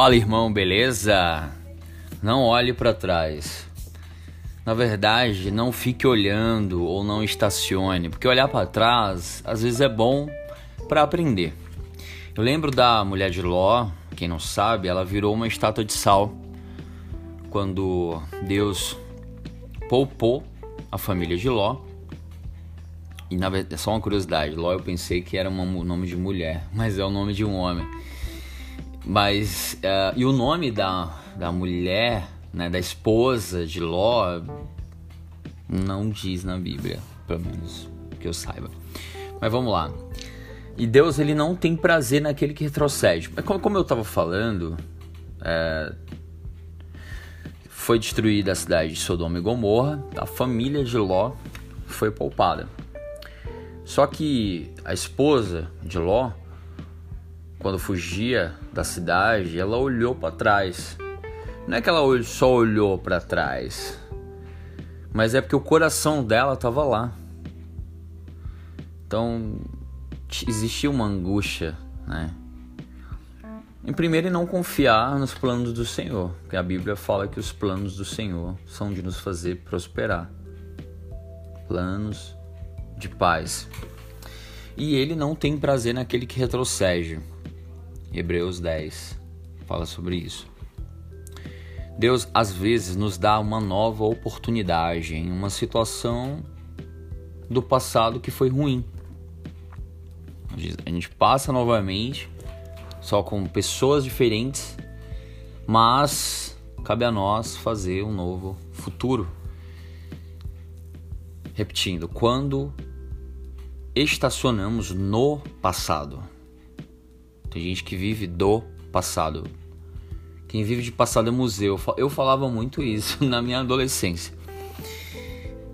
Fala, irmão, beleza? Não olhe para trás. Na verdade, não fique olhando ou não estacione, porque olhar para trás às vezes é bom para aprender. Eu lembro da mulher de Ló, quem não sabe, ela virou uma estátua de sal quando Deus poupou a família de Ló. E na verdade, só uma curiosidade, Ló eu pensei que era um nome de mulher, mas é o nome de um homem. Mas, uh, e o nome da, da mulher, né, da esposa de Ló, não diz na Bíblia, pelo menos que eu saiba. Mas vamos lá. E Deus ele não tem prazer naquele que retrocede. Mas como, eu estava falando, é, foi destruída a cidade de Sodoma e Gomorra, a família de Ló foi poupada. Só que a esposa de Ló quando fugia da cidade, ela olhou para trás. Não é que ela só olhou para trás, mas é porque o coração dela estava lá. Então existia uma angústia, né? Em primeiro, não confiar nos planos do Senhor, porque a Bíblia fala que os planos do Senhor são de nos fazer prosperar planos de paz. E ele não tem prazer naquele que retrocede. Hebreus 10 fala sobre isso. Deus às vezes nos dá uma nova oportunidade em uma situação do passado que foi ruim. A gente passa novamente, só com pessoas diferentes, mas cabe a nós fazer um novo futuro. Repetindo, quando estacionamos no passado, tem gente que vive do passado. Quem vive de passado é museu. Eu falava muito isso na minha adolescência.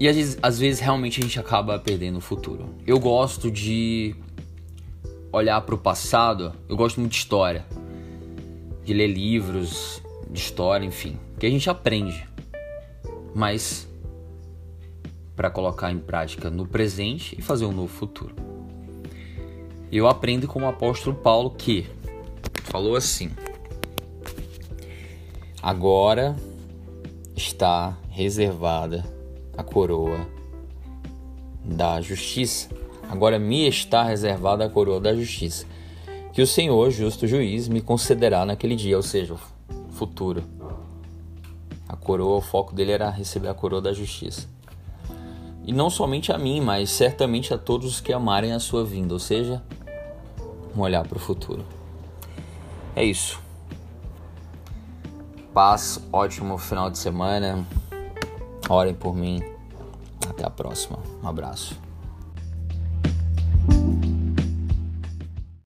E às vezes, às vezes realmente a gente acaba perdendo o futuro. Eu gosto de olhar para o passado. Eu gosto muito de história, de ler livros de história, enfim, que a gente aprende. Mas para colocar em prática no presente e fazer um novo futuro eu aprendo com o apóstolo Paulo que falou assim: Agora está reservada a coroa da justiça. Agora me está reservada a coroa da justiça, que o Senhor, justo juiz, me concederá naquele dia, ou seja, futuro. A coroa, o foco dele era receber a coroa da justiça. E não somente a mim, mas certamente a todos os que amarem a sua vinda, ou seja, um olhar para o futuro. É isso. Paz, ótimo final de semana. Orem por mim. Até a próxima. Um abraço.